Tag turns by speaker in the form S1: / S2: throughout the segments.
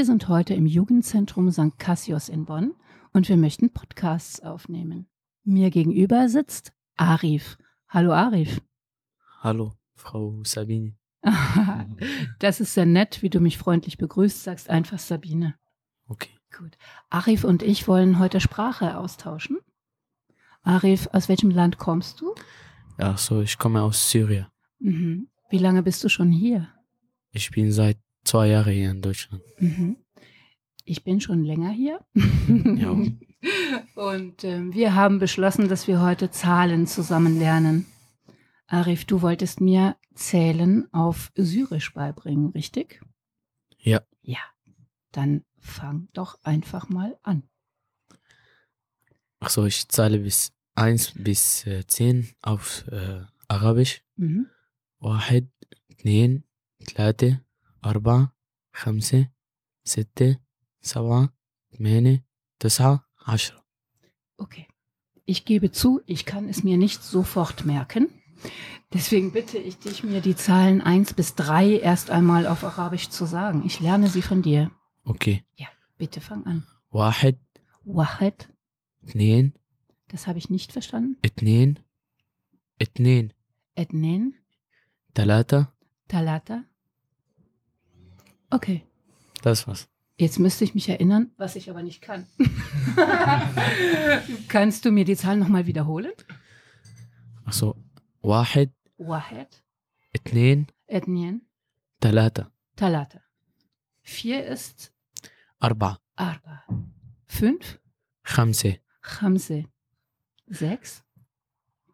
S1: Wir sind heute im Jugendzentrum St. Cassius in Bonn und wir möchten Podcasts aufnehmen. Mir gegenüber sitzt Arif. Hallo Arif.
S2: Hallo, Frau Sabine.
S1: das ist sehr nett, wie du mich freundlich begrüßt, sagst einfach Sabine.
S2: Okay.
S1: Gut. Arif und ich wollen heute Sprache austauschen. Arif, aus welchem Land kommst du?
S2: Ja, so, ich komme aus Syrien.
S1: Mhm. Wie lange bist du schon hier?
S2: Ich bin seit zwei Jahre hier in Deutschland.
S1: Mhm. Ich bin schon länger hier.
S2: Ja.
S1: Und äh, wir haben beschlossen, dass wir heute Zahlen zusammen lernen. Arif, du wolltest mir Zählen auf Syrisch beibringen, richtig?
S2: Ja.
S1: Ja. Dann fang doch einfach mal an.
S2: Achso, ich zahle bis 1 bis äh, 10 auf äh, Arabisch.
S1: Mhm.
S2: Wahid, 2, 3, أربعة خمسة ستة سبعة ثمانية تسعة عشرة
S1: Okay. Ich gebe zu, ich kann es mir nicht sofort merken. Deswegen bitte ich dich, mir die Zahlen 1 bis 3 erst einmal auf Arabisch zu sagen. Ich lerne sie von dir.
S2: أوكي
S1: Ja, bitte fang an.
S2: واحد
S1: Wahed,
S2: اثنين
S1: das habe ich nicht verstanden.
S2: اثنين اثنين
S1: Etnen,
S2: ثلاثة
S1: Talata. Okay.
S2: Das war's.
S1: Jetzt müsste ich mich erinnern, was ich aber nicht kann. Kannst du mir die Zahlen nochmal wiederholen?
S2: Achso. Wahed.
S1: Wahed.
S2: Etnien.
S1: Etnien.
S2: Talata.
S1: Talata. Vier ist.
S2: Arba.
S1: Arba. Fünf.
S2: Khamse.
S1: Khamse. Sechs.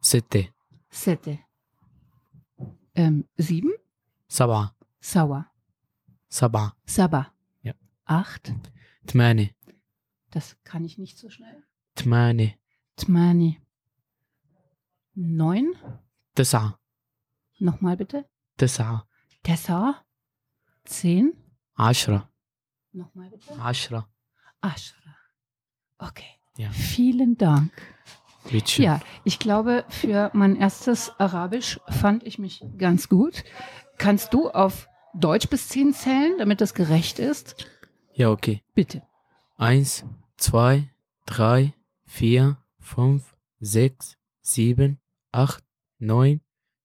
S2: Sitte.
S1: Sitte. Ähm, sieben.
S2: Sawa.
S1: Sawa.
S2: Sabah.
S1: Sabah.
S2: Ja.
S1: Acht.
S2: Tmani.
S1: Das kann ich nicht so schnell.
S2: Tmani.
S1: Tmani. Neun.
S2: Tessa.
S1: Nochmal bitte.
S2: Tessa.
S1: Tessa. Zehn.
S2: Ashra.
S1: Nochmal bitte.
S2: Ashra.
S1: Ashra. Okay.
S2: Ja.
S1: Vielen Dank.
S2: Bitte.
S1: Ja, ich glaube, für mein erstes Arabisch fand ich mich ganz gut. Kannst du auf Deutsch bis zehn zählen, damit das gerecht ist?
S2: ja, okay.
S1: Bitte.
S2: Eins, zwei, drei, vier, fünf, sechs, sieben, acht, neun,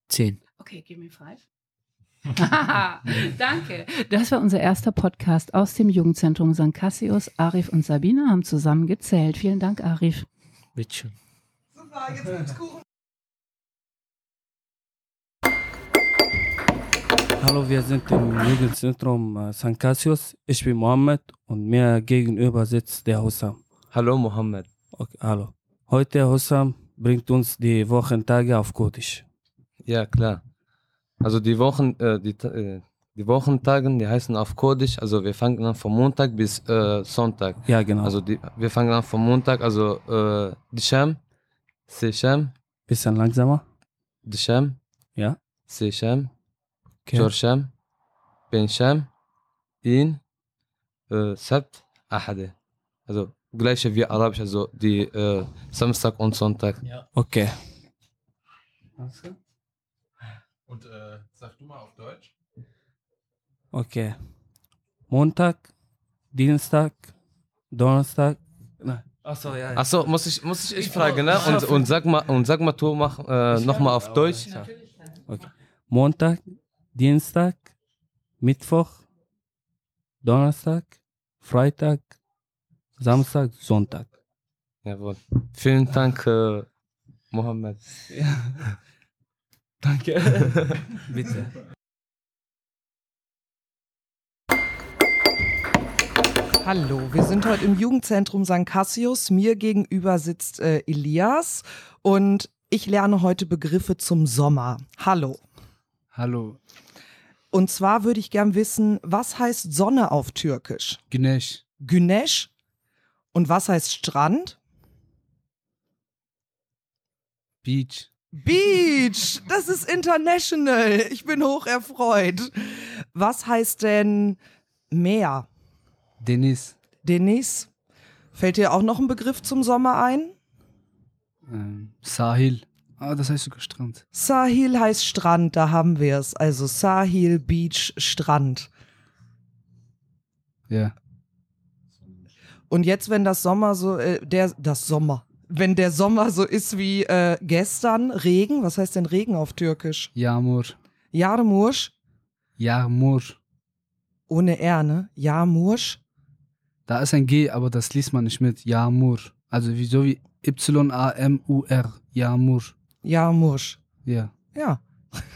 S2: zehn.
S1: Okay, give me five. Danke. Das war unser erster Podcast aus dem Jugendzentrum St. Cassius. Arif und Sabine haben zusammen gezählt. Vielen Dank, Arif.
S2: Bitteschön.
S3: Hallo, wir sind im Jugendzentrum äh, St. Cassius. Ich bin Mohammed und mir gegenüber sitzt der Hussam.
S4: Hallo Mohammed.
S3: Okay, hallo. Heute Hussam bringt uns die Wochentage auf Kurdisch.
S4: Ja, klar. Also die Wochen, äh, die, äh, die Wochentagen, die heißen auf Kurdisch, also wir fangen an von Montag bis äh, Sonntag.
S3: Ja, genau.
S4: Also die, wir fangen an von Montag, also äh, Disham, Sesham,
S3: bisschen langsamer.
S4: Disham,
S3: Ja.
S4: Sesham, In, äh, Sabt, Ahade. Also gleiche wie Arabisch, also die äh, Samstag und Sonntag.
S3: Okay.
S5: Und äh, sag du mal auf Deutsch.
S3: Okay. Montag, Dienstag, Donnerstag. Nein. Achso, ja. ja.
S4: Achso, muss ich, muss ich, ich fragen, ne? Und, und sag mal, und sag mal, tu mach äh, nochmal auf Deutsch.
S3: Okay. Montag, Dienstag, Mittwoch, Donnerstag, Freitag, Samstag, Sonntag.
S4: Jawohl. Vielen Dank, äh, Mohammed.
S3: Danke. Bitte.
S6: Hallo, wir sind heute im Jugendzentrum St. Cassius. Mir gegenüber sitzt äh, Elias und ich lerne heute Begriffe zum Sommer. Hallo.
S7: Hallo,
S6: Und zwar würde ich gern wissen, was heißt Sonne auf Türkisch?
S7: Güneş,
S6: Güneş. Und was heißt Strand?
S7: Beach,
S6: Beach. Das ist international. Ich bin hoch erfreut. Was heißt denn Meer?
S7: Deniz,
S6: Denis. Fällt dir auch noch ein Begriff zum Sommer ein?
S7: ähm, Sahil. Ah, das heißt sogar Strand.
S6: Sahil heißt Strand, da haben wir es. Also Sahil, Beach, Strand.
S7: Ja.
S6: Und jetzt, wenn das Sommer so, äh, der, das Sommer, wenn der Sommer so ist wie äh, gestern, Regen, was heißt denn Regen auf Türkisch?
S7: Yağmur.
S6: Jarmursch,
S7: Yağmur.
S6: ohne R, ne? Jarmursch.
S7: Da ist ein G, aber das liest man nicht mit. Yağmur. Also wie, so wie Y-A-M-U-R. Yağmur.
S6: Jarmursch.
S7: Ja.
S6: Ja,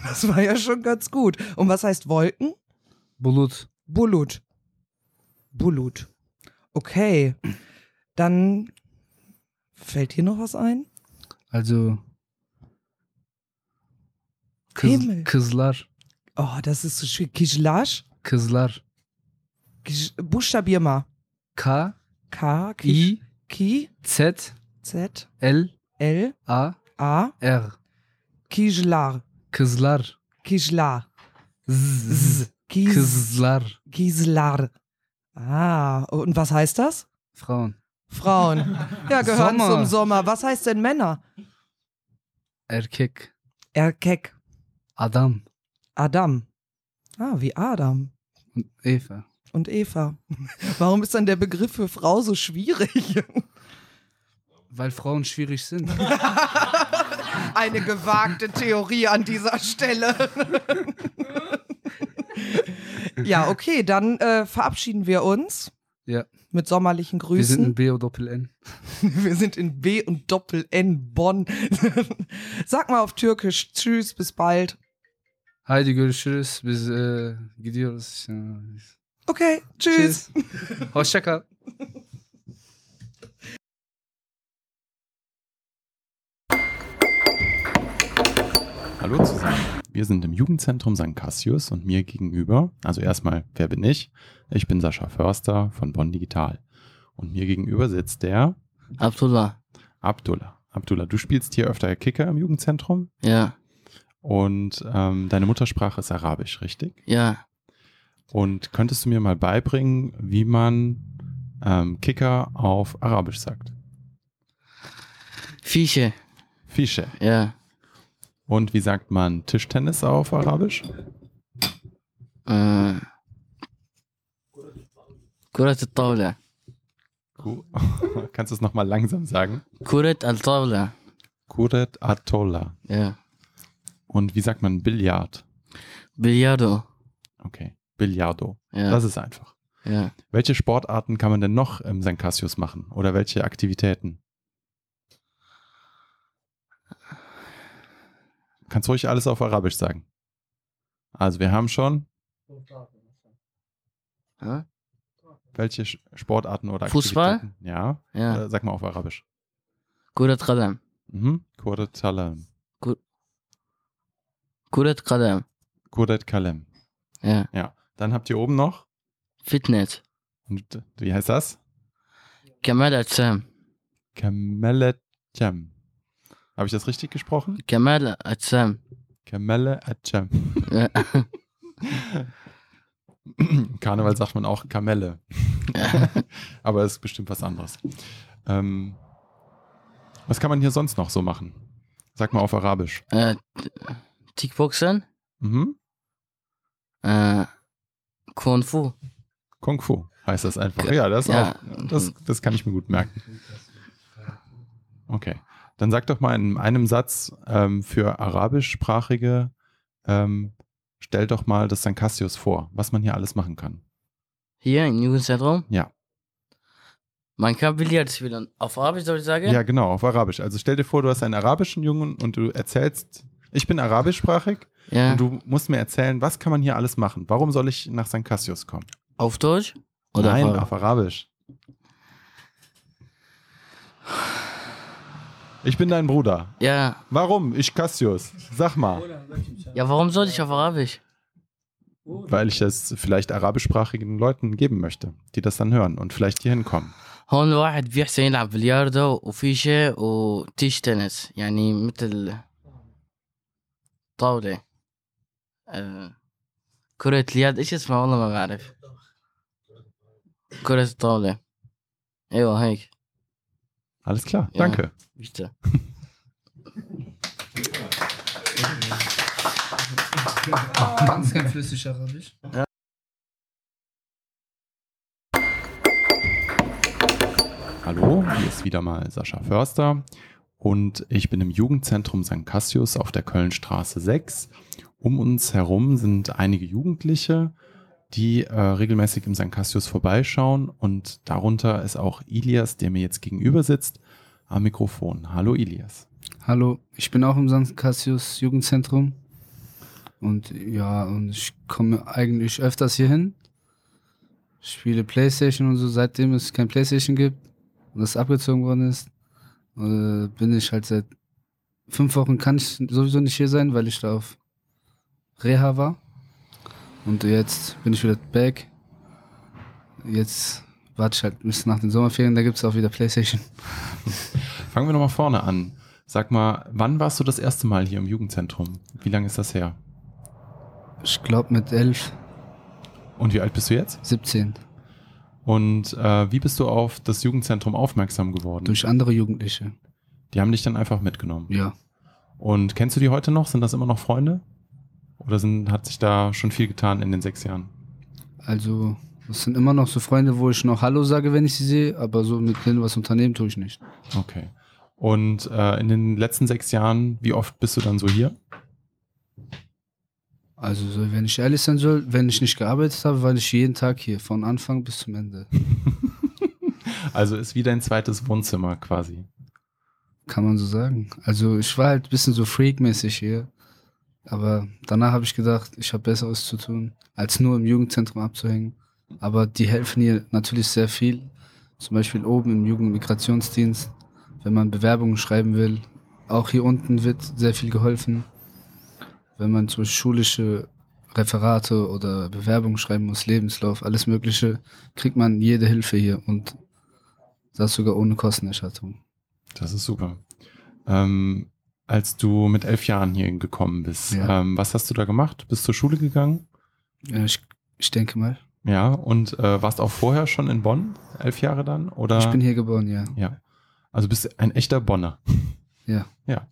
S6: das war ja schon ganz gut. Und was heißt Wolken?
S7: Bulut.
S6: Bulut. Bulut. Okay. Dann fällt hier noch was ein?
S7: Also Kız,
S6: Himmel.
S7: Kızlar.
S6: Oh, das ist so schwierig. Kijlash?
S7: Kızlar.
S6: Kij Buchstabier mal.
S7: K,
S6: K, Ki,
S7: I,
S6: Ki,
S7: Z,
S6: Z,
S7: L,
S6: L,
S7: A,
S6: A,
S7: R.
S6: Kijlar.
S7: Kızlar.
S6: Kijlar.
S7: Z,
S6: Z. Kies,
S7: Kızlar.
S6: Gislar. Ah, und was heißt das?
S7: Frauen.
S6: Frauen. Ja, gehören
S7: Sommer.
S6: zum Sommer. Was heißt denn Männer?
S7: Erkek.
S6: Erkek.
S7: Adam.
S6: Adam. Ah, wie Adam.
S7: Und Eva.
S6: Und Eva. Warum ist dann der Begriff für Frau so schwierig?
S7: Weil Frauen schwierig sind.
S6: Eine gewagte Theorie an dieser Stelle. ja, okay, dann äh, verabschieden wir uns
S7: Ja.
S6: mit sommerlichen
S7: Wir sind in
S6: Grüßen.
S7: B oder Doppel N.
S6: Wir sind in B und Doppel N Bonn. Sag mal auf Türkisch Tschüss, bis bald.
S7: Haydi görüşürüz. Biz e, gidiyoruz.
S6: Okay, tschüss.
S7: Hoşça kal.
S8: Hallo zusammen. Wir sind im Jugendzentrum St. Cassius und mir gegenüber, also erstmal, wer bin ich? Ich bin Sascha Förster von Bonn Digital. Und mir gegenüber sitzt der
S2: Abdullah.
S8: Abdullah. Abdullah, du spielst hier öfter Kicker im Jugendzentrum
S2: Ja,
S8: und ähm, deine Muttersprache ist Arabisch, richtig?
S2: ja.
S8: Und könntest du mir mal beibringen, wie man ähm, Kicker auf Arabisch sagt?
S2: Fische.
S8: Fische.
S2: Ja.
S8: Und wie sagt man Tischtennis auf Arabisch?
S2: Äh, Kurat
S8: al-Tawla. Kannst du es nochmal langsam sagen?
S2: Kurat al-Tawla.
S8: Kurat al-Tawla.
S2: Ja.
S8: Und wie sagt man Billard?
S2: Billardo.
S8: Okay, Billardo.
S2: Ja.
S8: Das ist einfach.
S2: Ja.
S8: Welche Sportarten kann man denn noch im St. Cassius machen? Oder welche Aktivitäten? kannst ruhig alles auf Arabisch sagen. Also wir haben schon.
S2: Hä?
S8: Welche Sportarten oder
S2: Fußball?
S8: Aktivitäten? Ja.
S2: ja.
S8: Äh, sag mal auf Arabisch.
S2: Kurat Qadam.
S8: Mhm. Kurat Qadam.
S2: Kurat Qadam.
S8: Kurat Kalem.
S2: Ja.
S8: Ja. Dann habt ihr oben noch
S2: Fitness.
S8: Und wie heißt das?
S2: Kamal Atsam.
S8: Kamal Atsam. Habe ich das richtig gesprochen?
S2: Kamele Acem.
S8: Kamele
S2: Acem.
S8: Karneval sagt man auch Kamelle. Aber es ist bestimmt was anderes. Ähm, was kann man hier sonst noch so machen? Sag mal auf Arabisch.
S2: Äh, Kickboxen.
S8: Mhm.
S2: Äh, Kung Fu.
S8: Kung Fu heißt das einfach. Ja, das,
S2: ja.
S8: Auch, das, das kann ich mir gut merken. Okay. Dann sag doch mal in einem Satz ähm, für arabischsprachige, ähm, stell doch mal das St. Cassius vor, was man hier alles machen kann.
S2: Hier im Jugendzentrum.
S8: Ja.
S2: Man kann Billard spielen. Auf Arabisch soll ich sagen?
S8: Ja, genau, auf Arabisch. Also stell dir vor, du hast einen arabischen Jungen und du erzählst, ich bin arabischsprachig
S2: Ja.
S8: und du musst mir erzählen, was kann man hier alles machen? Warum soll ich nach St. Cassius kommen?
S2: Auf Deutsch? Oder
S8: Nein,
S2: auf,
S8: auf Arabisch. Ich bin dein Bruder.
S2: Ja.
S8: Warum? Ich Cassius. Sag mal.
S2: Ja, warum soll ich auf Arabisch?
S8: Weil ich das vielleicht arabischsprachigen Leuten geben möchte, die das dann hören und vielleicht hier hinkommen.
S2: هون الواحد بيحسن يلعب بلياردو وفيشة وتيش تنس يعني مثل طاولة آه، كرة اليد ايش اسمها والله ما بعرف كرة الطاولة ايوه هيك
S8: alles klar,
S2: ja,
S8: danke.
S2: Bitte.
S7: Ganz kein flüssiger Arabisch.
S8: Hallo, hier ist wieder mal Sascha Förster und ich bin im Jugendzentrum St. Cassius auf der Kölnstraße 6. Um uns herum sind einige Jugendliche die äh, regelmäßig im St. Cassius vorbeischauen und darunter ist auch Ilias, der mir jetzt gegenüber sitzt, am Mikrofon. Hallo Ilias.
S7: Hallo, ich bin auch im St. Cassius Jugendzentrum. Und ja, und ich komme eigentlich öfters hier hin. Spiele Playstation und so, seitdem es kein Playstation gibt und das abgezogen worden ist, äh, bin ich halt seit fünf Wochen kann ich sowieso nicht hier sein, weil ich da auf Reha war. Und jetzt bin ich wieder back. Jetzt warte ich halt bis nach den Sommerferien, da gibt es auch wieder Playstation.
S8: Fangen wir nochmal vorne an. Sag mal, wann warst du das erste Mal hier im Jugendzentrum? Wie lange ist das her?
S7: Ich glaube mit elf,
S8: Und wie alt bist du jetzt?
S7: 17.
S8: Und äh, wie bist du auf das Jugendzentrum aufmerksam geworden?
S7: Durch andere Jugendliche.
S8: Die haben dich dann einfach mitgenommen.
S7: Ja.
S8: Und kennst du die heute noch? Sind das immer noch Freunde? Oder sind, hat sich da schon viel getan in den sechs Jahren?
S7: Also, das sind immer noch so Freunde, wo ich noch Hallo sage, wenn ich sie sehe, aber so mit denen was unternehmen tue ich nicht.
S8: Okay. Und äh, in den letzten sechs Jahren, wie oft bist du dann so hier?
S7: Also, so, wenn ich ehrlich sein soll, wenn ich nicht gearbeitet habe, war ich jeden Tag hier, von Anfang bis zum Ende.
S8: Also ist wie dein zweites Wohnzimmer quasi.
S7: Kann man so sagen. Also, ich war halt ein bisschen so freakmäßig hier. Aber danach habe ich gedacht, ich habe Besseres zu tun, als nur im Jugendzentrum abzuhängen. Aber die helfen hier natürlich sehr viel. Zum Beispiel oben im Jugendmigrationsdienst, wenn man Bewerbungen schreiben will. Auch hier unten wird sehr viel geholfen. Wenn man zum Beispiel schulische Referate oder Bewerbungen schreiben muss, Lebenslauf, alles Mögliche, kriegt man jede Hilfe hier und das sogar ohne Kostenerstattung.
S8: Das ist super. Ähm, als du mit elf Jahren hier gekommen bist,
S7: Ja.
S8: ähm, was hast du da gemacht? Bist zur Schule gegangen?
S7: Ja, ich, ich denke mal.
S8: Ja. Und äh, warst auch vorher schon in Bonn? Elf Jahre dann? Oder?
S7: Ich bin hier geboren, ja.
S8: Ja. Also bist ein echter Bonner.
S7: Ja.
S8: Ja.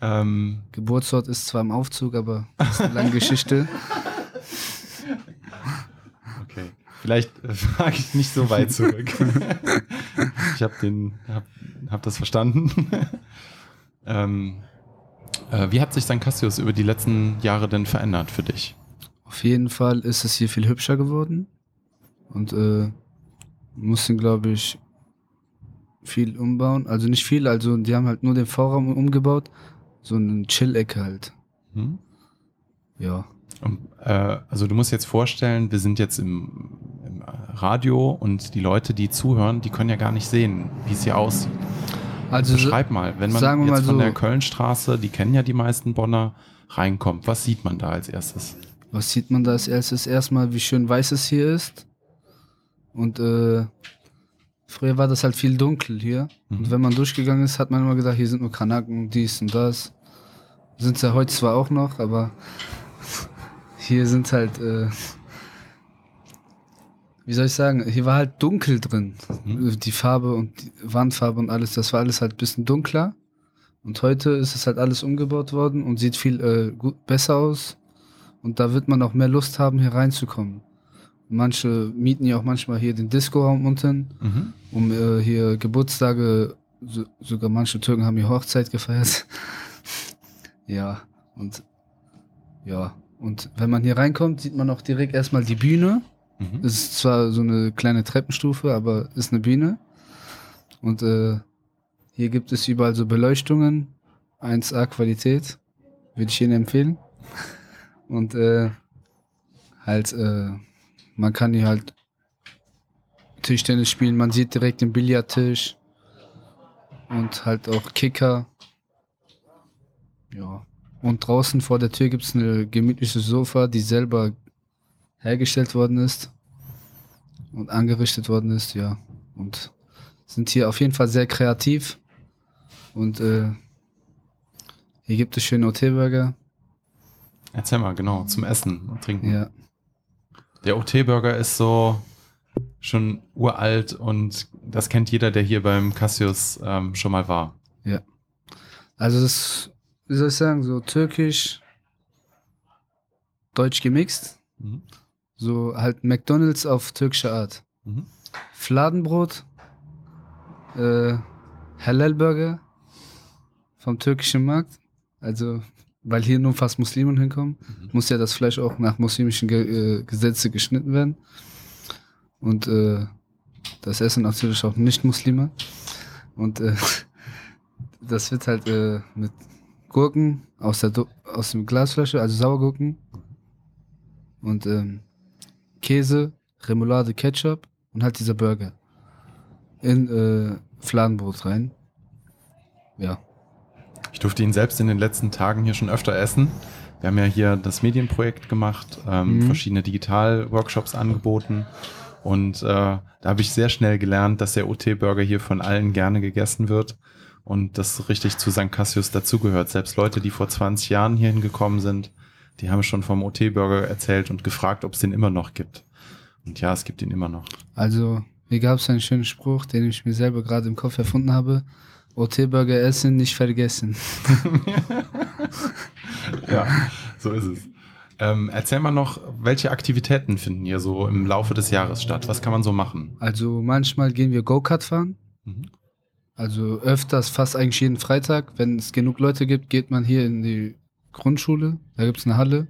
S8: Ähm,
S7: Geburtsort ist zwar im Aufzug, aber das ist eine lange Geschichte.
S8: okay. Vielleicht äh, frage ich nicht so weit zurück. ich habe den, hab, hab das verstanden. Ähm, äh, wie hat sich St. Cassius über die letzten Jahre denn verändert für dich?
S7: Auf jeden Fall ist es hier viel hübscher geworden. Und äh, mussten, glaube ich, viel umbauen. Also nicht viel, also die haben halt nur den Vorraum umgebaut. So eine Chill-Ecke halt.
S8: Hm?
S7: Ja.
S8: Und, äh, also du musst jetzt vorstellen, wir sind jetzt im, im Radio und die Leute, die zuhören, die können ja gar nicht sehen, wie es hier aussieht.
S7: Also
S8: Beschreib mal, wenn man jetzt
S7: mal
S8: von
S7: so-
S8: der Kölnstraße, die kennen ja die meisten Bonner, reinkommt, was sieht man da als erstes?
S7: Was sieht man da als erstes? Erstmal, wie schön weiß es hier ist. Und äh, früher war das halt viel dunkel hier.
S8: Mhm.
S7: Und wenn man durchgegangen ist, hat man immer gedacht, hier sind nur Kanaken, dies und das. Sind ja heute zwar auch noch, aber hier sind halt, äh, wie soll ich sagen, hier war halt dunkel drin.
S8: Mhm.
S7: Die Farbe und die Wandfarbe und alles, das war alles halt ein bisschen dunkler. Und heute ist es halt alles umgebaut worden und sieht viel äh, gut, besser aus. Und da wird man auch mehr Lust haben, hier reinzukommen. Manche mieten ja auch manchmal hier den Disco-Raum unten,
S8: Mhm.
S7: um äh, hier Geburtstage, so, sogar manche Türken haben hier Hochzeit gefeiert. ja, und ja, und wenn man hier reinkommt, sieht man auch direkt erstmal die Bühne.
S8: Mhm.
S7: Es ist zwar so eine kleine Treppenstufe, aber ist eine Bühne. Und äh, hier gibt es überall so Beleuchtungen, 1A Qualität, würde ich Ihnen empfehlen. Und äh, halt, äh, man kann hier halt Tischtennis spielen, man sieht direkt den Billardtisch und halt auch Kicker. Ja. Und draußen vor der Tür gibt es eine gemütliche Sofa, die selber hergestellt worden ist und angerichtet worden ist, ja. Und sind hier auf jeden Fall sehr kreativ. Und äh, hier gibt es schöne OT-Burger.
S8: Erzähl mal, genau, zum Essen und Trinken.
S7: Ja.
S8: Der OT-Burger ist so schon uralt und das kennt jeder, der hier beim Cassius ähm, schon mal war.
S7: Also das, wie soll ich sagen, so türkisch, deutsch gemixt.
S8: Mhm.
S7: So halt McDonalds auf türkische Art.
S8: Mhm.
S7: Fladenbrot, äh, Halal Burger vom türkischen Markt. Also, weil hier nur fast Muslimen hinkommen, muss ja das Fleisch auch nach muslimischen Ge äh, Gesetze geschnitten werden. Und äh, das essen natürlich auch Nicht-Muslime. Und äh, das wird halt äh, mit Gurken aus, der Do aus dem Glasflasche, also Sauergurken. Und ähm, Käse, Remoulade, Ketchup und halt dieser Burger. In äh, Fladenbrot rein. Ja.
S8: Ich durfte ihn selbst in den letzten Tagen hier schon öfter essen. Wir haben ja hier das Medienprojekt gemacht, ähm,
S7: Mhm.
S8: verschiedene Digital-Workshops angeboten. Und äh, da habe ich sehr schnell gelernt, dass der OT-Burger hier von allen gerne gegessen wird und das richtig zu St. Cassius dazugehört. Selbst Leute, die vor 20 Jahren hierhin gekommen sind, die haben schon vom OT-Burger erzählt und gefragt, ob es den immer noch gibt. Und ja, es gibt ihn immer noch.
S7: Also, hier gab es einen schönen Spruch, den ich mir selber gerade im Kopf erfunden habe. OT-Burger essen, nicht vergessen.
S8: Ja, so ist es. Ähm, erzähl mal noch, welche Aktivitäten finden hier so im Laufe des Jahres statt? Was kann man so machen?
S7: Also manchmal gehen wir Go-Kart fahren.
S8: Mhm.
S7: Also öfters, fast eigentlich jeden Freitag. Wenn es genug Leute gibt, geht man hier in die Grundschule. Da gibt es eine Halle,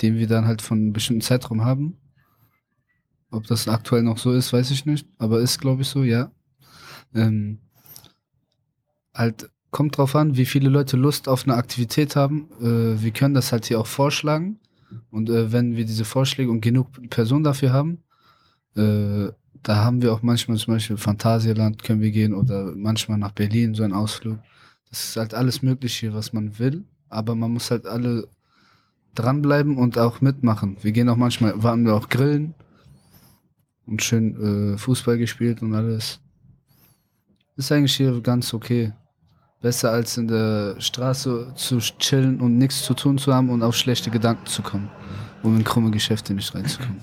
S7: die wir dann halt von einem bestimmten Zeitraum haben. Ob das aktuell noch so ist, weiß ich nicht. Aber ist, glaube ich, so, ja. Ähm, halt, kommt drauf an, wie viele Leute Lust auf eine Aktivität haben. Äh, wir können das halt hier auch vorschlagen. Und äh, wenn wir diese Vorschläge und genug Personen dafür haben, äh, da haben wir auch manchmal zum Beispiel Phantasialand können wir gehen oder manchmal nach Berlin, so ein Ausflug. Das ist halt alles Mögliche, was man will, aber man muss halt alle dranbleiben und auch mitmachen. Wir gehen auch manchmal, waren wir auch grillen und schön äh, Fußball gespielt und alles. Ist eigentlich hier ganz okay. Besser als in der Straße zu chillen und nichts zu tun zu haben und auf schlechte Gedanken zu kommen, um in krumme Geschäfte nicht reinzukommen.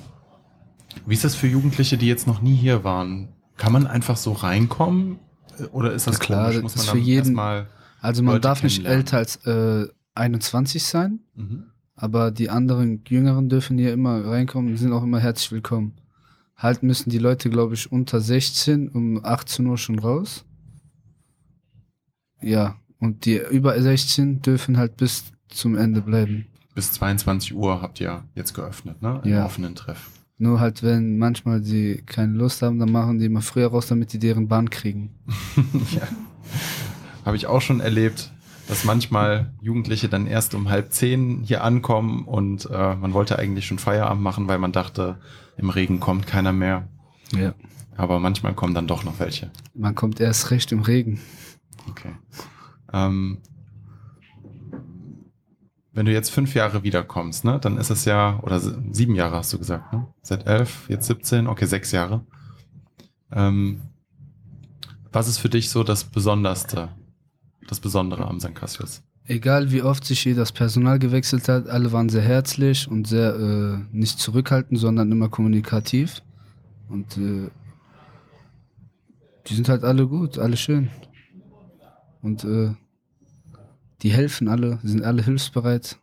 S8: Wie ist das für Jugendliche, die jetzt noch nie hier waren? Kann man einfach so reinkommen? Oder ist das
S7: Ja, klar,
S8: komisch?
S7: das
S8: man
S7: ist für jeden- Also man
S8: Leute
S7: darf nicht älter als äh, 21 sein,
S8: Mhm.
S7: aber die anderen Jüngeren dürfen hier immer reinkommen und sind auch immer herzlich willkommen. Halt müssen die Leute, glaube ich, unter 16 um 18 Uhr schon raus. Ja, und die über 16 dürfen halt bis zum Ende bleiben.
S8: Bis 22 Uhr habt ihr jetzt geöffnet, ne? Im
S7: Ja.
S8: offenen Treff.
S7: Nur halt, wenn manchmal die keine Lust haben, dann machen die immer früher raus, damit die deren Bahn kriegen.
S8: ja. Habe ich auch schon erlebt, dass manchmal Jugendliche dann erst um halb zehn hier ankommen und äh, man wollte eigentlich schon Feierabend machen, weil man dachte, im Regen kommt keiner mehr.
S7: Ja.
S8: Aber manchmal kommen dann doch noch welche.
S7: Man kommt erst recht im Regen.
S8: Okay. Ähm, wenn du jetzt fünf Jahre wiederkommst, ne, dann ist es ja, oder sieben Jahre hast du gesagt, ne? Seit elf, jetzt 17, okay, sechs Jahre. Ähm, was ist für dich so das Besonderste, das Besondere am St. Cassius?
S7: Egal wie oft sich hier das Personal gewechselt hat, alle waren sehr herzlich und sehr äh, nicht zurückhaltend, sondern immer kommunikativ. Und äh, die sind halt alle gut, alle schön. Und äh, die helfen alle, sind alle hilfsbereit.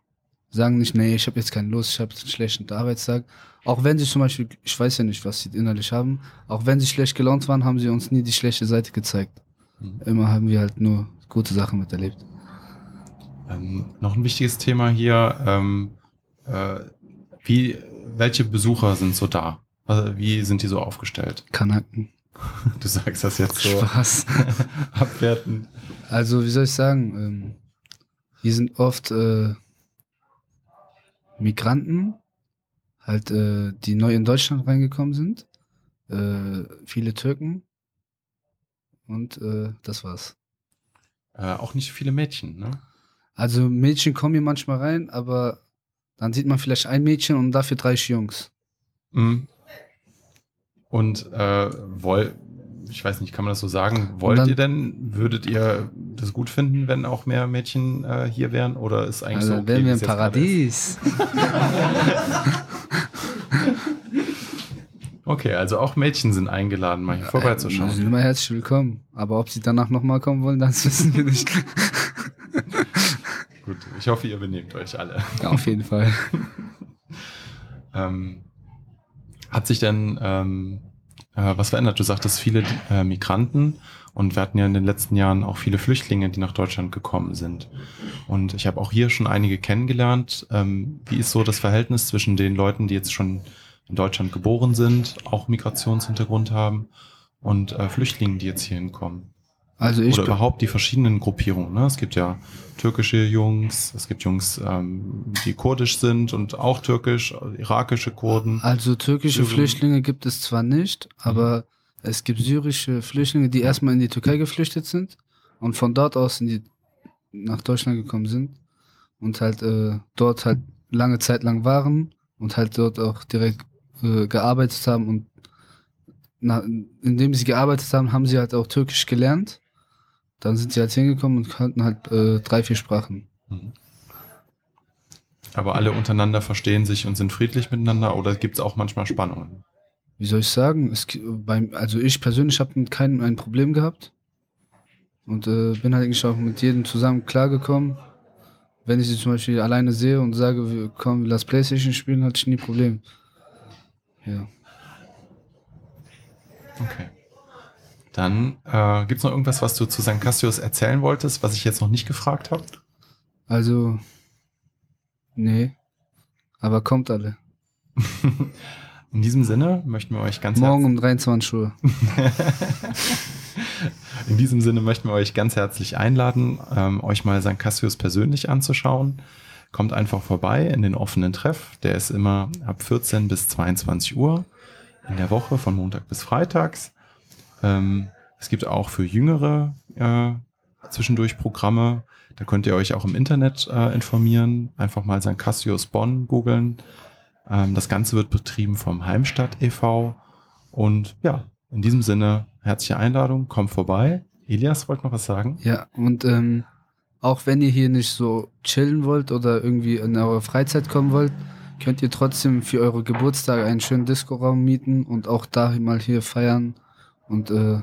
S7: Sagen nicht, nee, ich habe jetzt keine Lust, ich habe einen schlechten Arbeitstag. Auch wenn sie zum Beispiel, ich weiß ja nicht, was sie innerlich haben, auch wenn sie schlecht gelaunt waren, haben sie uns nie die schlechte Seite gezeigt.
S8: Mhm.
S7: Immer haben wir halt nur gute Sachen miterlebt.
S8: Ähm, noch ein wichtiges Thema hier, ähm, äh, wie, welche Besucher sind so da? Also, wie sind die so aufgestellt?
S7: Kanaken.
S8: Du sagst das jetzt so
S7: Spaß.
S8: abwertend.
S7: Also, wie soll ich sagen? Ähm, hier sind oft äh, Migranten, halt, äh, die neu in Deutschland reingekommen sind. Äh, viele Türken. Und äh, das war's.
S8: Äh, auch nicht viele Mädchen, ne?
S7: Also, Mädchen kommen hier manchmal rein, aber dann sieht man vielleicht ein Mädchen und dafür drei Jungs.
S8: Mhm. Und äh, woll, ich weiß nicht, kann man das so sagen? Wollt
S7: dann-
S8: ihr denn, würdet ihr das gut finden, wenn auch mehr Mädchen äh, hier wären? Oder ist eigentlich
S7: Also,
S8: so okay,
S7: wären wir im Paradies.
S8: Okay, also auch Mädchen sind eingeladen, mal hier
S7: Äh, Sie
S8: vorbeizuschauen.
S7: sind immer herzlich willkommen. Aber ob sie danach nochmal kommen wollen, das wissen wir nicht.
S8: Gut, ich hoffe, ihr benehmt euch alle.
S7: Ja, auf jeden Fall.
S8: Ähm, hat sich denn, ähm, äh, äh, was verändert. Du sagtest viele äh, Migranten und wir hatten ja in den letzten Jahren auch viele Flüchtlinge, die nach Deutschland gekommen sind. Und ich habe auch hier schon einige kennengelernt. Ähm, wie ist so das Verhältnis zwischen den Leuten, die jetzt schon in Deutschland geboren sind, auch Migrationshintergrund haben und äh, Flüchtlingen, die jetzt hier hinkommen?
S7: Also ich
S8: Oder überhaupt die verschiedenen Gruppierungen. Ne? Es gibt ja türkische Jungs, es gibt Jungs, ähm, die kurdisch sind und auch türkisch, irakische Kurden.
S7: Also türkische
S8: Syrien.
S7: Flüchtlinge gibt es zwar nicht, aber es gibt syrische Flüchtlinge, die erstmal in die Türkei geflüchtet sind und von dort aus in die, nach Deutschland gekommen sind und halt äh, dort halt lange Zeit lang waren und halt dort auch direkt äh, gearbeitet haben und na, indem sie gearbeitet haben, haben sie halt auch Türkisch gelernt. Dann sind sie halt hingekommen und konnten halt äh, drei, vier Sprachen.
S8: Mhm. Aber alle untereinander verstehen sich und sind friedlich miteinander oder gibt es auch manchmal Spannungen?
S7: wie soll ich sagen, es, beim, also ich persönlich habe mit keinem ein Problem gehabt und äh, bin halt eigentlich auch mit jedem zusammen klargekommen. Wenn ich sie zum Beispiel alleine sehe und sage, wir, komm, lass Playstation spielen, hatte ich nie Problem. Ja.
S8: Okay. Dann äh, gibt es noch irgendwas, was du zu St. Cassius erzählen wolltest, was ich jetzt noch nicht gefragt habe?
S7: Also, nee, aber kommt alle.
S8: In diesem Sinne möchten wir euch ganz
S7: Morgen um 23 Uhr.
S8: In diesem Sinne möchten wir euch ganz herzlich einladen, ähm, euch mal St. Cassius persönlich anzuschauen. Kommt einfach vorbei in den offenen Treff. Der ist immer ab 14 bis 22 Uhr in der Woche von Montag bis Freitags. Ähm, es gibt auch für Jüngere äh, zwischendurch Programme. Da könnt ihr euch auch im Internet äh, informieren. Einfach mal St. Cassius Bonn googeln. Ähm, das Ganze wird betrieben vom Heimstadt e.V. Und ja, in diesem Sinne, herzliche Einladung, kommt vorbei. Elias wollte noch was sagen.
S7: Ja, und ähm, auch wenn ihr hier nicht so chillen wollt oder irgendwie in eure Freizeit kommen wollt, könnt ihr trotzdem für eure Geburtstage einen schönen Diskoraum mieten und auch da mal hier feiern. Und äh,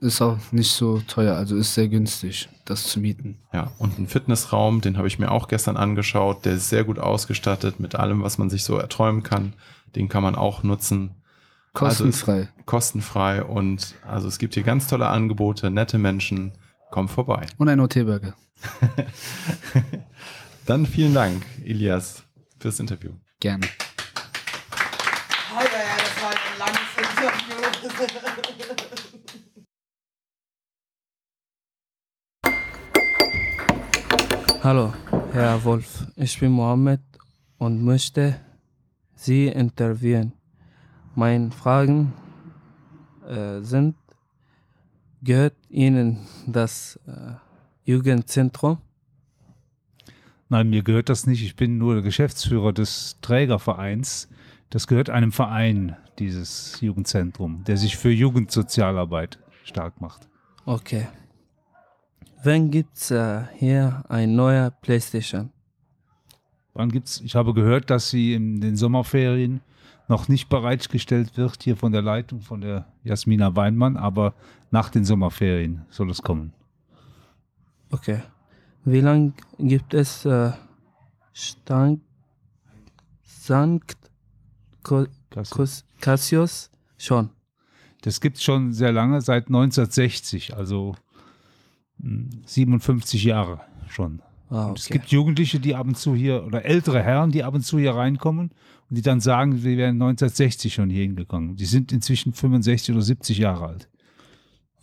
S7: ist auch nicht so teuer, also ist sehr günstig, das zu mieten.
S8: Ja, und ein Fitnessraum, den habe ich mir auch gestern angeschaut. Der ist sehr gut ausgestattet mit allem, was man sich so erträumen kann. Den kann man auch nutzen.
S7: Kostenfrei.
S8: Also, kostenfrei und also es gibt hier ganz tolle Angebote, nette Menschen. Kommt vorbei.
S7: Und ein OT-Burger.
S8: Dann vielen Dank, Elias, fürs Interview.
S7: Gerne.
S6: Ja, ja, das war ein langes Interview.
S3: Hallo, Herr Wolf. Ich bin Mohammed und möchte Sie interviewen. Meine Fragen äh, sind, gehört Ihnen das äh, Jugendzentrum?
S9: Nein, mir gehört das nicht. Ich bin nur der Geschäftsführer des Trägervereins. Das gehört einem Verein, dieses Jugendzentrum, der sich für Jugendsozialarbeit stark macht.
S3: Okay. Wann gibt's äh, hier ein neuer Playstation?
S9: Wann gibt's? Ich habe gehört, dass sie in den Sommerferien noch nicht bereitgestellt wird, hier von der Leitung von der Jasmina Weinmann, aber nach den Sommerferien soll es kommen.
S3: Okay. Wie lange gibt es äh, Stank, Sankt Cassius schon?
S9: Das gibt es schon sehr lange, seit 1960, also mh, 57 Jahre schon.
S3: Ah,
S9: Und Es
S3: okay.
S9: gibt Jugendliche, die ab und zu hier, oder ältere Herren, die ab und zu hier reinkommen und die dann sagen, sie wären 1960 schon hier hingekommen. Die sind inzwischen 65 oder 70 Jahre alt.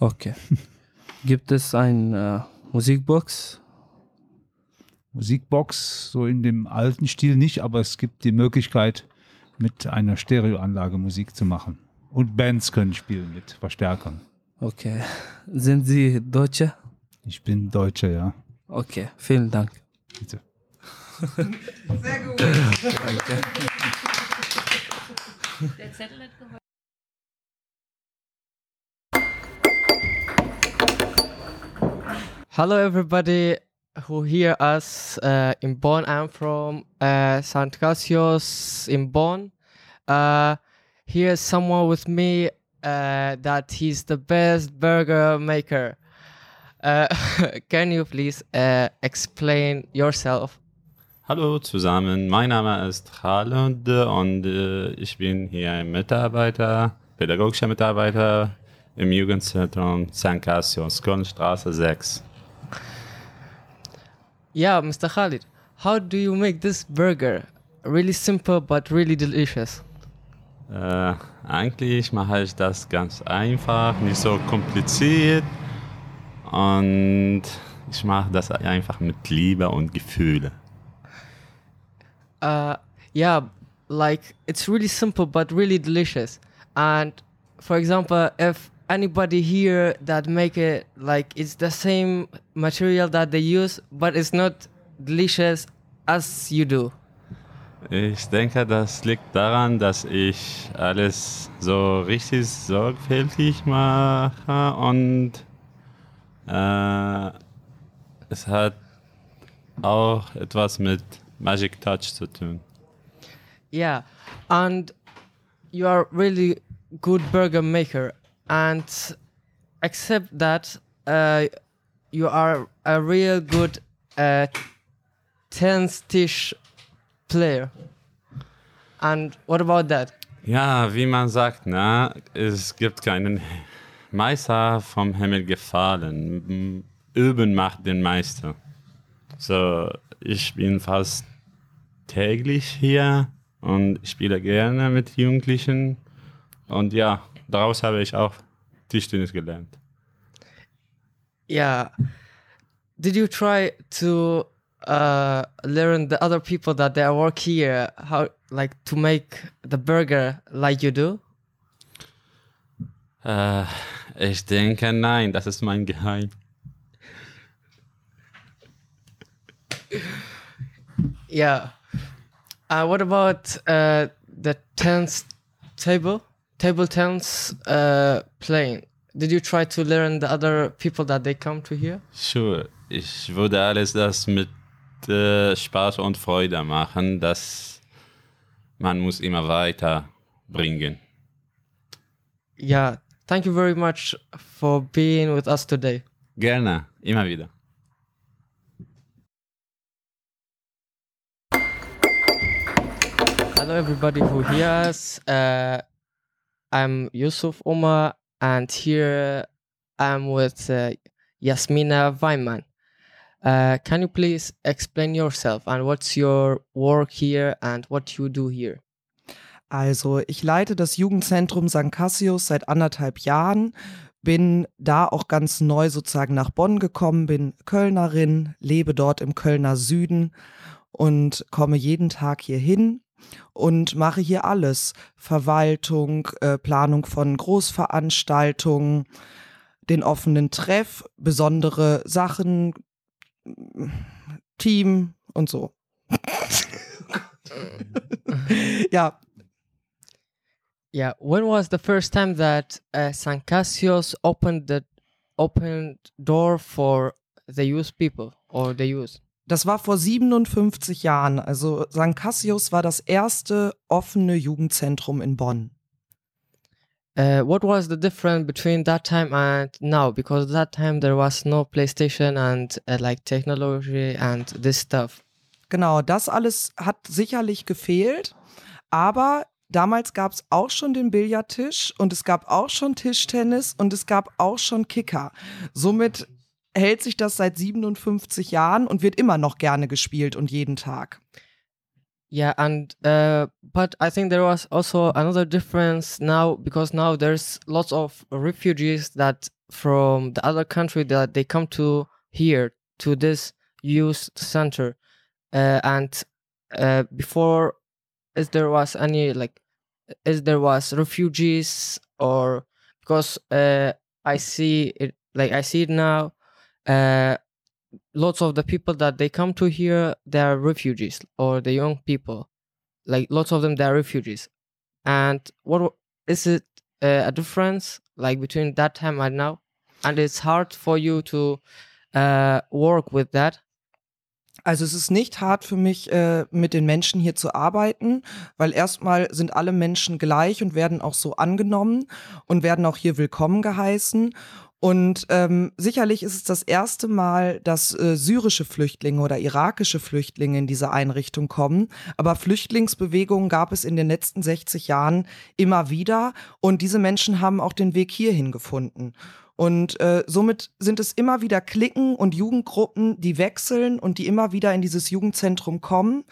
S3: Okay. Gibt es eine äh, Musikbox?
S9: Musikbox, so in dem alten Stil nicht, aber es gibt die Möglichkeit, mit einer Stereoanlage Musik zu machen. Und Bands können spielen mit Verstärkern.
S3: Okay. Sind Sie Deutsche?
S9: Ich bin Deutscher, ja.
S3: Okay, vielen Dank.
S9: Bitte.
S6: Sehr gut.
S3: Danke.
S1: Der Zettel hat geholfen.
S10: Hello, everybody who hear us uh, in Bonn. I'm from uh, St. Cassius in Bonn. Uh, here's someone with me uh, that he's the best burger maker. Uh, can you please uh, explain yourself?
S11: Hallo zusammen, mein Name ist Halund und äh, ich bin hier ein Mitarbeiter, pädagogischer Mitarbeiter im Jugendzentrum St. Cassius, Kölnstraße 6.
S10: Yeah, Mr. Khalid, how do you make this burger? Really simple but really delicious.
S11: Äh, eigentlich mache ich das ganz einfach, nicht so kompliziert und ich mache das einfach mit Liebe und Gefühle.
S10: Uh, yeah, like it's really simple but really delicious. And for example, if anybody here that make it like it's the same material that they use, but it's not delicious as you do.
S11: Ich denke, das liegt daran, dass ich alles so richtig sorgfältig mache und äh, es hat auch etwas mit Magic Touch zu tun.
S10: Yeah, and you are really good burger maker, and except that uh, you are a real good uh, tense dish player. And what about that?
S11: Ja, wie man sagt, ne, es gibt keinen Meister vom Himmel gefallen. Üben macht den Meister. So, ich bin fast täglich hier und spiele gerne mit Jugendlichen. Und ja, daraus habe ich auch Tischtennis gelernt.
S10: Yeah. Did you try to uh, learn the other people that they work here how like to make the burger like you do?
S11: Äh, ich denke, nein, das ist mein Geheim.
S10: Yeah. Uh, what about uh, the tennis table? Table tennis uh, playing. Did you try to learn the other people that they come to here?
S11: Sure, ich würde alles das mit äh, Spaß und Freude machen, das man muss immer weiter bringen.
S10: Yeah. Thank you very much for being with us today.
S11: Gerne, immer wieder.
S10: Hello, everybody who hears. Uh, I'm Yusuf Omar, and here I'm with uh, Yasmina Weimann. Uh, can you please explain yourself and what's your work here and what you do here?
S6: Also, ich leite das Jugendzentrum St. Cassius seit anderthalb Jahren, bin da auch ganz neu sozusagen nach Bonn gekommen, bin Kölnerin, lebe dort im Kölner Süden und komme jeden Tag hier hin und mache hier alles. Verwaltung, äh, Planung von Großveranstaltungen, den offenen Treff, besondere Sachen, Team und so. ja,
S10: Yeah, when was the first time that uh, San Cassius opened the opened door for the youth people or the youth?
S6: Das war vor 57 Jahren. Also St. Cassius war das erste offene Jugendzentrum in Bonn.
S10: Uh, what was the difference between that time and now? Because that time there was no PlayStation and uh, like technology and this stuff.
S6: Genau, das alles hat sicherlich gefehlt, aber damals gab es auch schon den Billardtisch und es gab auch schon Tischtennis und es gab auch schon Kicker. Somit hält sich das seit 57 Jahren und wird immer noch gerne gespielt und jeden Tag.
S10: Yeah, and uh, but I think there was also another difference now because now there's lots of refugees that from the other country that they come to here to this youth center, uh, and uh, before, if there was any like, if there was refugees or because uh, I see it like I see it now, uh, lots of the people that they come to here they are refugees or the young people. Like lots of them they are refugees. And what is it uh, a difference like between that time and now? And it's hard for you to uh, work with that?
S6: Also es ist nicht hart für mich, äh, mit den Menschen hier zu arbeiten, weil erstmal sind alle Menschen gleich und werden auch so angenommen und werden auch hier willkommen geheißen. Und ähm, sicherlich ist es das erste Mal, dass äh, syrische Flüchtlinge oder irakische Flüchtlinge in diese Einrichtung kommen. Aber Flüchtlingsbewegungen gab es in den letzten 60 Jahren immer wieder. Und diese Menschen haben auch den Weg hierhin gefunden. Und äh, somit sind es immer wieder Klicken und Jugendgruppen, die wechseln und die immer wieder in dieses Jugendzentrum kommen.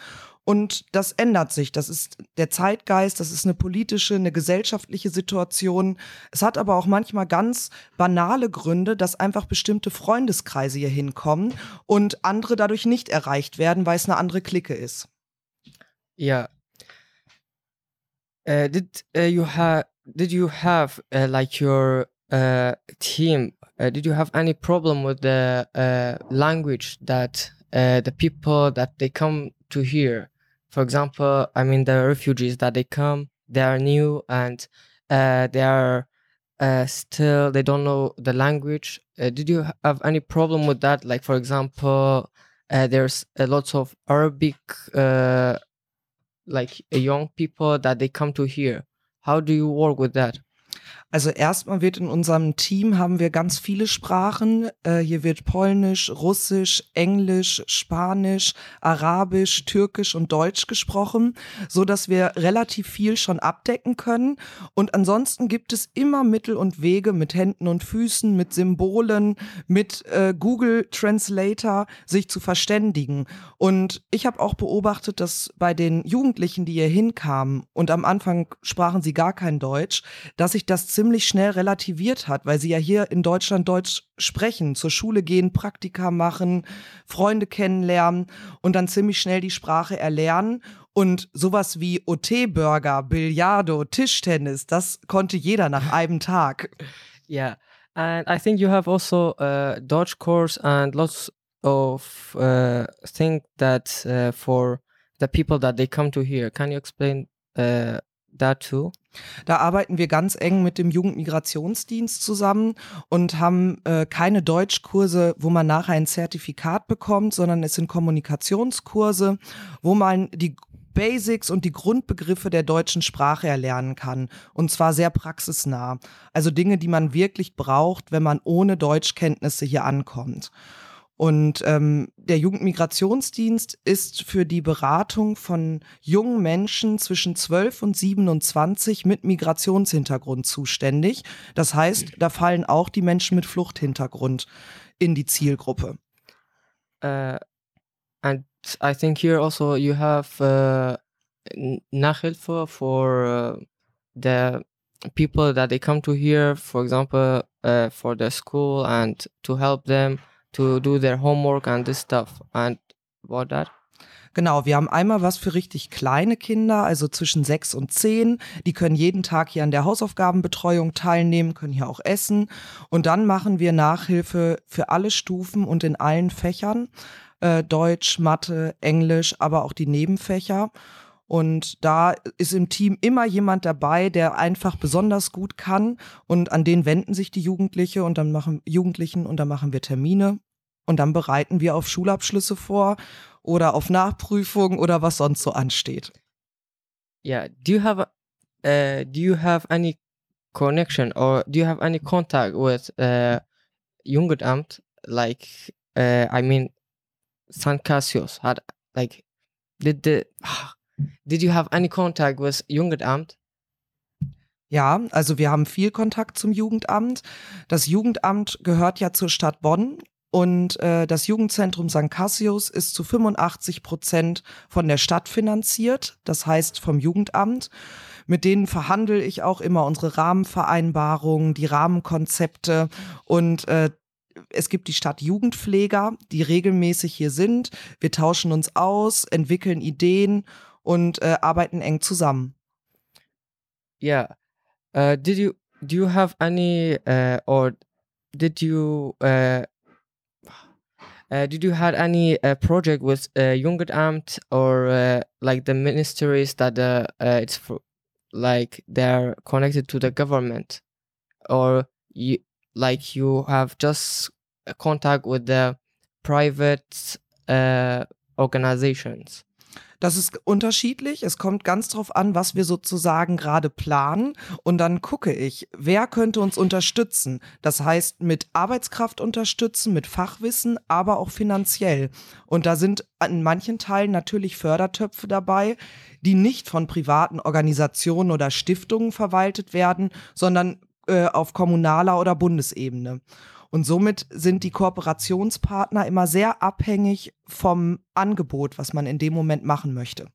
S6: Und das ändert sich. Das ist der Zeitgeist, das ist eine politische, eine gesellschaftliche Situation. Es hat aber auch manchmal ganz banale Gründe, dass einfach bestimmte Freundeskreise hier hinkommen und andere dadurch nicht erreicht werden, weil es eine andere Clique ist.
S10: Yeah. Uh, did uh, you did you have uh, like your team? Did you have any problem with the language that the people that they come to here? For example, I mean the refugees that they come, they are new and uh, they are uh, still they don't know the language. Uh, did you have any problem with that? Like for example, uh, there's a lot of Arabic uh, like young people that they come to here. How do you work with that?
S6: Also erstmal wird in unserem Team haben wir ganz viele Sprachen. Äh, hier wird Polnisch, Russisch, Englisch, Spanisch, Arabisch, Türkisch und Deutsch gesprochen, so dass wir relativ viel schon abdecken können. Und ansonsten gibt es immer Mittel und Wege mit Händen und Füßen, mit Symbolen, mit äh, Google Translator sich zu verständigen. Und ich habe auch beobachtet, dass bei den Jugendlichen, die hier hinkamen und am Anfang sprachen sie gar kein Deutsch, dass sich das ziemlich schnell relativiert hat, weil sie ja hier in Deutschland Deutsch sprechen, zur Schule gehen, Praktika machen, Freunde kennenlernen und dann ziemlich schnell die Sprache erlernen. Und sowas wie OT-Burger, Billardo, Tischtennis, das konnte jeder nach einem Tag.
S10: Yeah, and I think you have also a Dutch course and lots of uh, things that uh, for the people that they come to here. Can you explain uh, too?
S6: Da arbeiten wir ganz eng mit dem Jugendmigrationsdienst zusammen und haben äh, keine Deutschkurse, wo man nachher ein Zertifikat bekommt, sondern es sind Kommunikationskurse, wo man die Basics und die Grundbegriffe der deutschen Sprache erlernen kann. Und zwar sehr praxisnah. Also Dinge, die man wirklich braucht, wenn man ohne Deutschkenntnisse hier ankommt. Und ähm, der Jugendmigrationsdienst ist für die Beratung von jungen Menschen zwischen 12 und 27 mit Migrationshintergrund zuständig. Das heißt, da fallen auch die Menschen mit Fluchthintergrund in die Zielgruppe.
S10: Uh, and I think here also you have uh, Nachhilfe for uh, the people that they come to here, for example, uh, for their school and to help them to do their homework and this stuff. And about that?
S6: Genau, wir haben einmal was für richtig kleine Kinder, also zwischen sechs und zehn. Die können jeden Tag hier an der Hausaufgabenbetreuung teilnehmen, können hier auch essen. Und dann machen wir Nachhilfe für alle Stufen und in allen Fächern. Äh, Deutsch, Mathe, Englisch, aber auch die Nebenfächer. Und da ist im Team immer jemand dabei, der einfach besonders gut kann. Und an den wenden sich die Jugendliche und dann machen Jugendlichen und dann machen wir Termine. Und dann bereiten wir auf Schulabschlüsse vor oder auf Nachprüfungen oder was sonst so ansteht.
S10: Yeah. Do you have uh, do you have any connection or do you have any contact with uh, Jugendamt? Like, uh, I mean, San Cassius had like, did the did you have any contact with Jugendamt?
S6: Ja, also wir haben viel Kontakt zum Jugendamt. Das Jugendamt gehört ja zur Stadt Bonn und äh, das Jugendzentrum St. Cassius ist zu 85 Prozent von der Stadt finanziert, das heißt vom Jugendamt. Mit denen verhandle ich auch immer unsere Rahmenvereinbarungen, die Rahmenkonzepte und äh, es gibt die Stadt Jugendpfleger, die regelmäßig hier sind. Wir tauschen uns aus, entwickeln Ideen und äh, arbeiten eng zusammen.
S10: Yeah. Uh, did you do you have any uh, or did you uh, did you had any project with uh, Jugendamt or like the ministries that uh, uh, it's for, like they're connected to the government or you like you have just contact with the private uh, organizations?
S6: Das ist unterschiedlich. Es kommt ganz drauf an, was wir sozusagen gerade planen. Und dann gucke ich, wer könnte uns unterstützen. Das heißt, mit Arbeitskraft unterstützen, mit Fachwissen, aber auch finanziell. Und da sind in manchen Teilen natürlich Fördertöpfe dabei, die nicht von privaten Organisationen oder Stiftungen verwaltet werden, sondern äh, auf kommunaler oder Bundesebene. Und somit sind die Kooperationspartner immer sehr abhängig vom Angebot, was man in dem Moment machen möchte.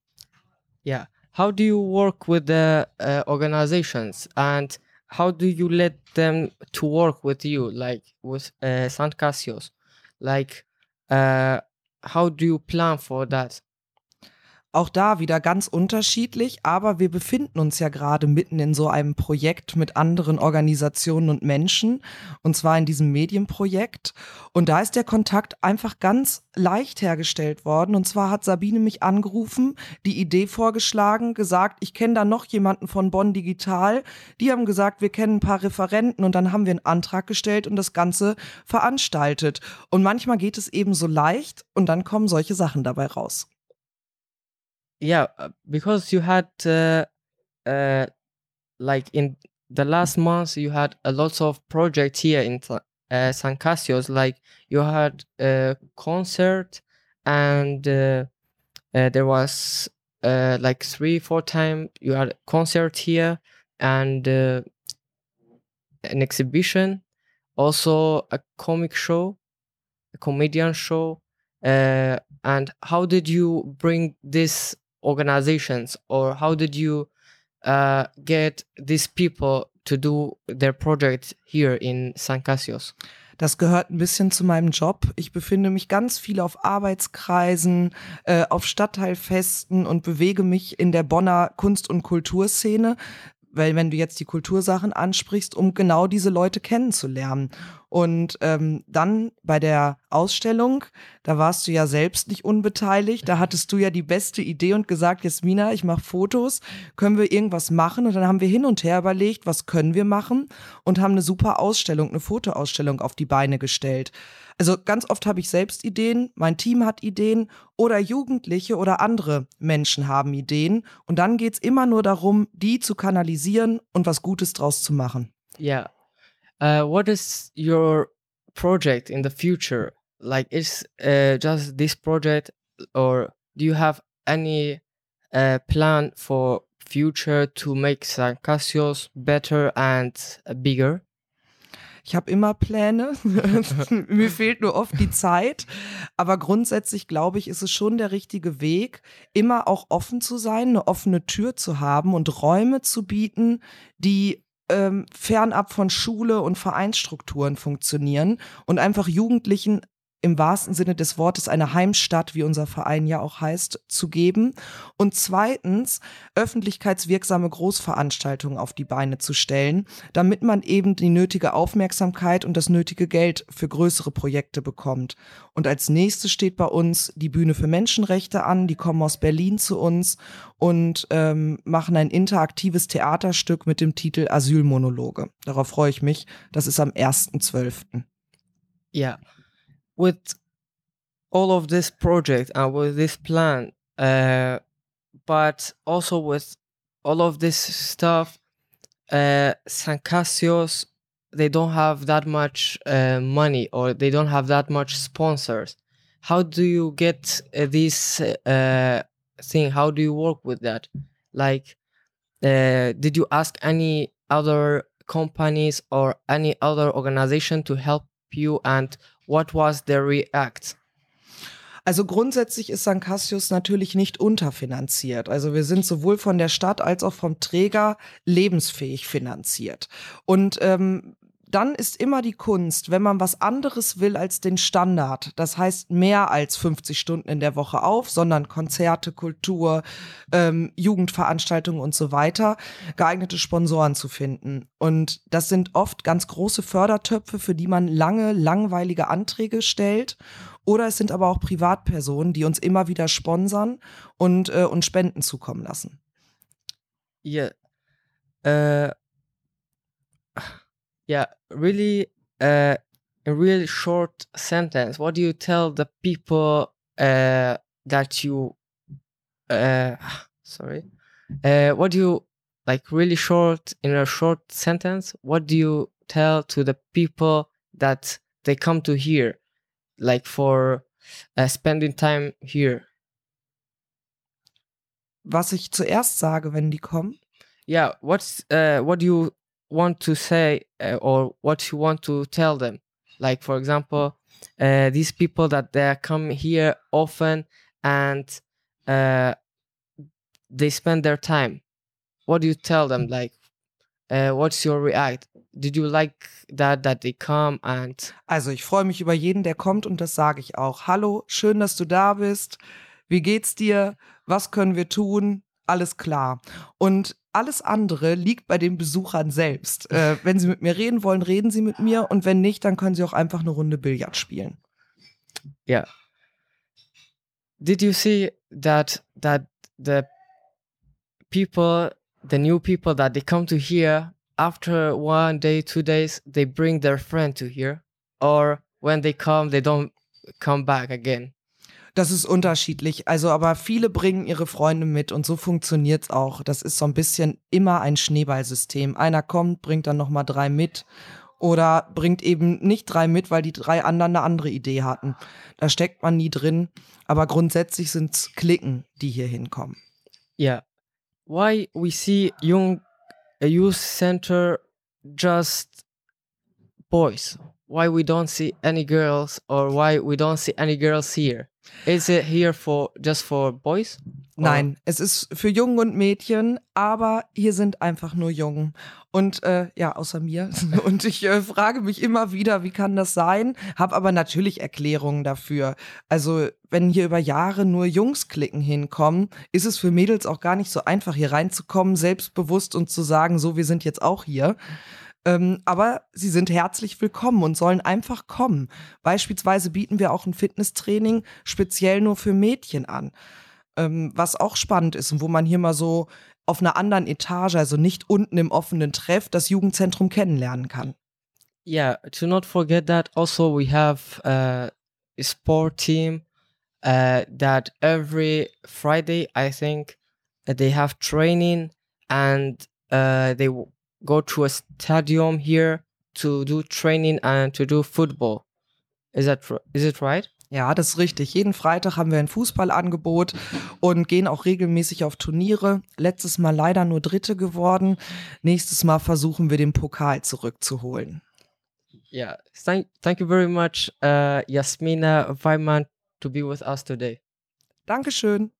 S10: Yeah. How do you work with the uh, organizations and how do you let them to work with you, like with uh, St. Cassius? Like, uh, how do you plan for that?
S6: Auch da wieder ganz unterschiedlich, aber wir befinden uns ja gerade mitten in so einem Projekt mit anderen Organisationen und Menschen, und zwar in diesem Medienprojekt. Und da ist der Kontakt einfach ganz leicht hergestellt worden. Und zwar hat Sabine mich angerufen, die Idee vorgeschlagen, gesagt, ich kenne da noch jemanden von Bonn Digital. Die haben gesagt, wir kennen ein paar Referenten und dann haben wir einen Antrag gestellt und das Ganze veranstaltet. Und manchmal geht es eben so leicht und dann kommen solche Sachen dabei raus.
S10: Yeah uh, because you had uh, uh like in the last months you had a lot of projects here in uh, San Casios like you had a concert and uh, uh, there was like three four times you had a concert here and an exhibition also a comic show a comedian show and how did you bring this organizations or how did you uh, get these people to do their project here in San Casios?
S6: Das gehört ein bisschen zu meinem Job. Ich befinde mich ganz viel auf Arbeitskreisen, äh, auf Stadtteilfesten und bewege mich in der Bonner Kunst- und Kulturszene, weil wenn du jetzt die Kultursachen ansprichst, um genau diese Leute kennenzulernen. Und ähm, dann bei der Ausstellung, da warst du ja selbst nicht unbeteiligt, da hattest du ja die beste Idee und gesagt, Jasmina, ich mache Fotos, können wir irgendwas machen? Und dann haben wir hin und her überlegt, was können wir machen und haben eine super Ausstellung, eine Fotoausstellung auf die Beine gestellt. Also ganz oft habe ich selbst Ideen, mein Team hat Ideen oder Jugendliche oder andere Menschen haben Ideen und dann geht's immer nur darum, die zu kanalisieren und was Gutes draus zu machen.
S10: Yeah. Uh, what is your project in the future? Like, is uh, just this project, or do you have any uh, plan for future to make San Casios better and uh, bigger?
S6: Ich habe immer Pläne. Mir fehlt nur oft die Zeit. Aber grundsätzlich glaube ich, ist es schon der richtige Weg, immer auch offen zu sein, eine offene Tür zu haben und Räume zu bieten, die ähm, fernab von Schule und Vereinsstrukturen funktionieren und einfach Jugendlichen im wahrsten Sinne des Wortes eine Heimstatt, wie unser Verein ja auch heißt, zu geben. Und zweitens, öffentlichkeitswirksame Großveranstaltungen auf die Beine zu stellen, damit man eben die nötige Aufmerksamkeit und das nötige Geld für größere Projekte bekommt. Und als nächstes steht bei uns die Bühne für Menschenrechte an. Die kommen aus Berlin zu uns und ähm, machen ein interaktives Theaterstück mit dem Titel Asylmonologe. Darauf freue ich mich. Das ist am 1.12.
S10: Yeah. With all of this project and with this plan, uh, but also with all of this stuff, uh, San Casios, they don't have that much uh, money or they don't have that much sponsors. How do you get uh, this uh, thing? How do you work with that? Like, uh, did you ask any other companies or any other organization to help you and what was their react?
S6: Also grundsätzlich ist St. Cassius natürlich nicht unterfinanziert. Also wir sind sowohl von der Stadt als auch vom Träger lebensfähig finanziert. Und ähm, dann ist immer die Kunst, wenn man was anderes will als den Standard, das heißt mehr als 50 Stunden in der Woche auf, sondern Konzerte, Kultur, ähm, Jugendveranstaltungen und so weiter, geeignete Sponsoren zu finden. Und das sind oft ganz große Fördertöpfe, für die man lange, langweilige Anträge stellt. Oder es sind aber auch Privatpersonen, die uns immer wieder sponsern und äh, uns Spenden zukommen lassen.
S10: Yeah. Uh, yeah, really, uh, a really short sentence. What do you tell the people uh, that you uh, sorry. Uh, what do you like really short in a short sentence? What do you tell to the people that they come to here, like for uh, spending time here?
S6: Was ich zuerst sage, wenn die kommen?
S10: Yeah, what's uh, what do you want to say uh, or what you want to tell them? Like for example, uh, these people that they come here often and uh, they spend their time. What do you tell them? Like, uh, what's your react? Did you like that that they come and?
S6: Also ich freue mich über jeden, der kommt und das sage ich auch. Hallo, schön, dass du da bist. Wie geht's dir? Was können wir tun? Alles klar. Und alles andere liegt bei den Besuchern selbst. Äh, wenn sie mit mir reden wollen, reden sie mit mir und wenn nicht, dann können sie auch einfach eine Runde Billard spielen.
S10: Yeah. Did you see that that the people, the new people that they come to here after one day, two days, they bring their friend to here, or when they come, they don't come back again.
S6: Das ist unterschiedlich. Also, aber viele bringen ihre Freunde mit und so funktioniert's auch. Das ist so ein bisschen immer ein Schneeballsystem. Einer kommt, bringt dann nochmal drei mit oder bringt eben nicht drei mit, weil die drei anderen eine andere Idee hatten. Da steckt man nie drin. Aber grundsätzlich sind's Klicken, die hier hinkommen.
S10: Yeah. Why we see young a youth center just boys? Why we don't see any girls or why we don't see any girls here? Is it here for just for boys?
S6: Nein, es ist für Jungen und Mädchen, aber hier sind einfach nur Jungen. Und äh, ja, außer mir. Und ich äh, frage mich immer wieder, wie kann das sein? Hab aber natürlich Erklärungen dafür. Also, wenn hier über Jahre nur Jungsklicken hinkommen, ist es für Mädels auch gar nicht so einfach, hier reinzukommen, selbstbewusst und zu sagen, so, wir sind jetzt auch hier. Ähm, aber sie sind herzlich willkommen und sollen einfach kommen. Beispielsweise bieten wir auch ein Fitnesstraining speziell nur für Mädchen an. Ähm, was auch spannend ist und wo man hier mal so auf einer anderen Etage, also nicht unten im offenen Treff, das Jugendzentrum kennenlernen kann.
S10: Yeah, to not forget that also we have uh, a sport team uh, that every Friday I think uh, they have training and uh, they go to a stadium here to do training and to do football. Is that is it right?
S6: Ja, das ist richtig. Jeden Freitag haben wir ein Fußballangebot und gehen auch regelmäßig auf Turniere. Letztes Mal leider nur Dritte geworden. Nächstes Mal versuchen wir den Pokal zurückzuholen.
S10: Yeah. Thank thank you very much, uh, Yasmina Weimann, to be with us today.
S6: Dankeschön.